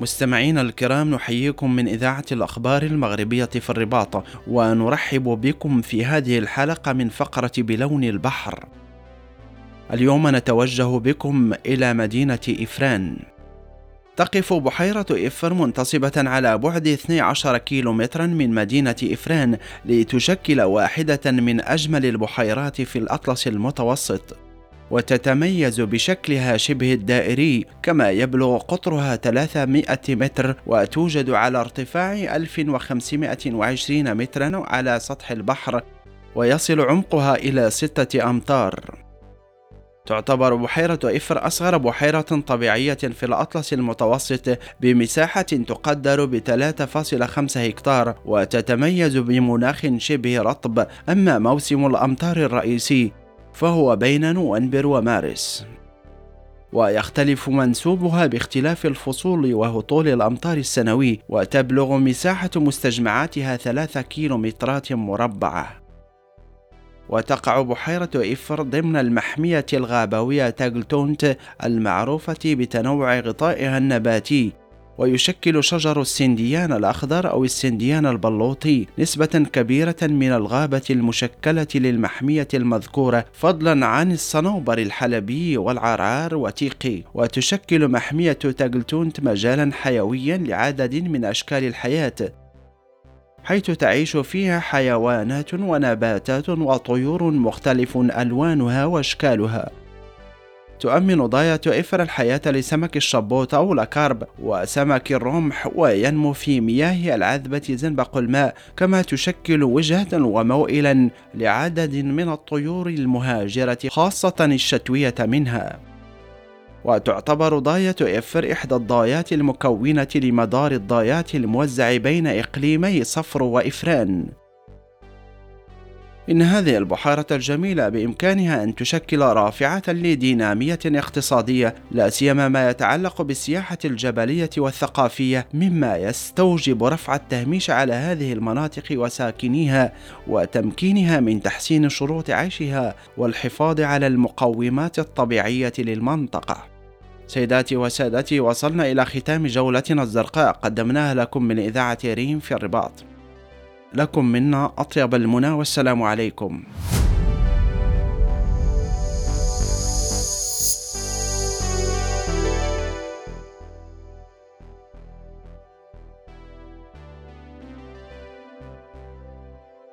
مستمعينا الكرام نحييكم من إذاعة الأخبار المغربية في الرباط ونرحب بكم في هذه الحلقة من فقرة بلون البحر. اليوم نتوجه بكم إلى مدينة إفران. تقف بحيرة إفر منتصبة على بعد 12 كيلومترا من مدينة إفران لتشكل واحدة من أجمل البحيرات في الأطلس المتوسط. وتتميز بشكلها شبه الدائري كما يبلغ قطرها 300 متر وتوجد على ارتفاع 1520 مترا على سطح البحر ويصل عمقها إلى ستة أمتار. تعتبر بحيرة إفر أصغر بحيرة طبيعية في الأطلس المتوسط بمساحة تقدر ب 3.5 هكتار وتتميز بمناخ شبه رطب. أما موسم الأمطار الرئيسي فهو بين نوفمبر ومارس. ويختلف منسوبها باختلاف الفصول وهطول الأمطار السنوي وتبلغ مساحة مستجمعاتها ثلاثة كيلومترات مربعة. وتقع بحيرة إفر ضمن المحمية الغابوية تاغلتونت المعروفة بتنوع غطائها النباتي. ويشكل شجر السنديان الأخضر أو السنديان البلوطي نسبة كبيرة من الغابة المشكلة للمحمية المذكورة فضلا عن الصنوبر الحلبي والعرعار وتيقي. وتشكل محمية تاجلتونت مجالا حيويا لعدد من أشكال الحياة حيث تعيش فيها حيوانات ونباتات وطيور مختلف ألوانها وأشكالها. تؤمن ضاية إفر الحياة لسمك الشبوط أو الكارب وسمك الرمح وينمو في مياه العذبة زنبق الماء كما تشكل وجهة وموئلا لعدد من الطيور المهاجرة خاصة الشتوية منها. وتعتبر ضاية إفر إحدى الضايات المكونة لمدار الضايات الموزع بين إقليمي صفر وإفران. إن هذه البحيرة الجميلة بإمكانها أن تشكل رافعة لدينامية اقتصادية لا سيما ما يتعلق بالسياحة الجبلية والثقافية مما يستوجب رفع التهميش على هذه المناطق وساكنيها وتمكينها من تحسين شروط عيشها والحفاظ على المقومات الطبيعية للمنطقة. سيداتي وسادتي وصلنا إلى ختام جولتنا الزرقاء قدمناها لكم من إذاعة ريم في الرباط لكم منا أطيب المنى والسلام عليكم.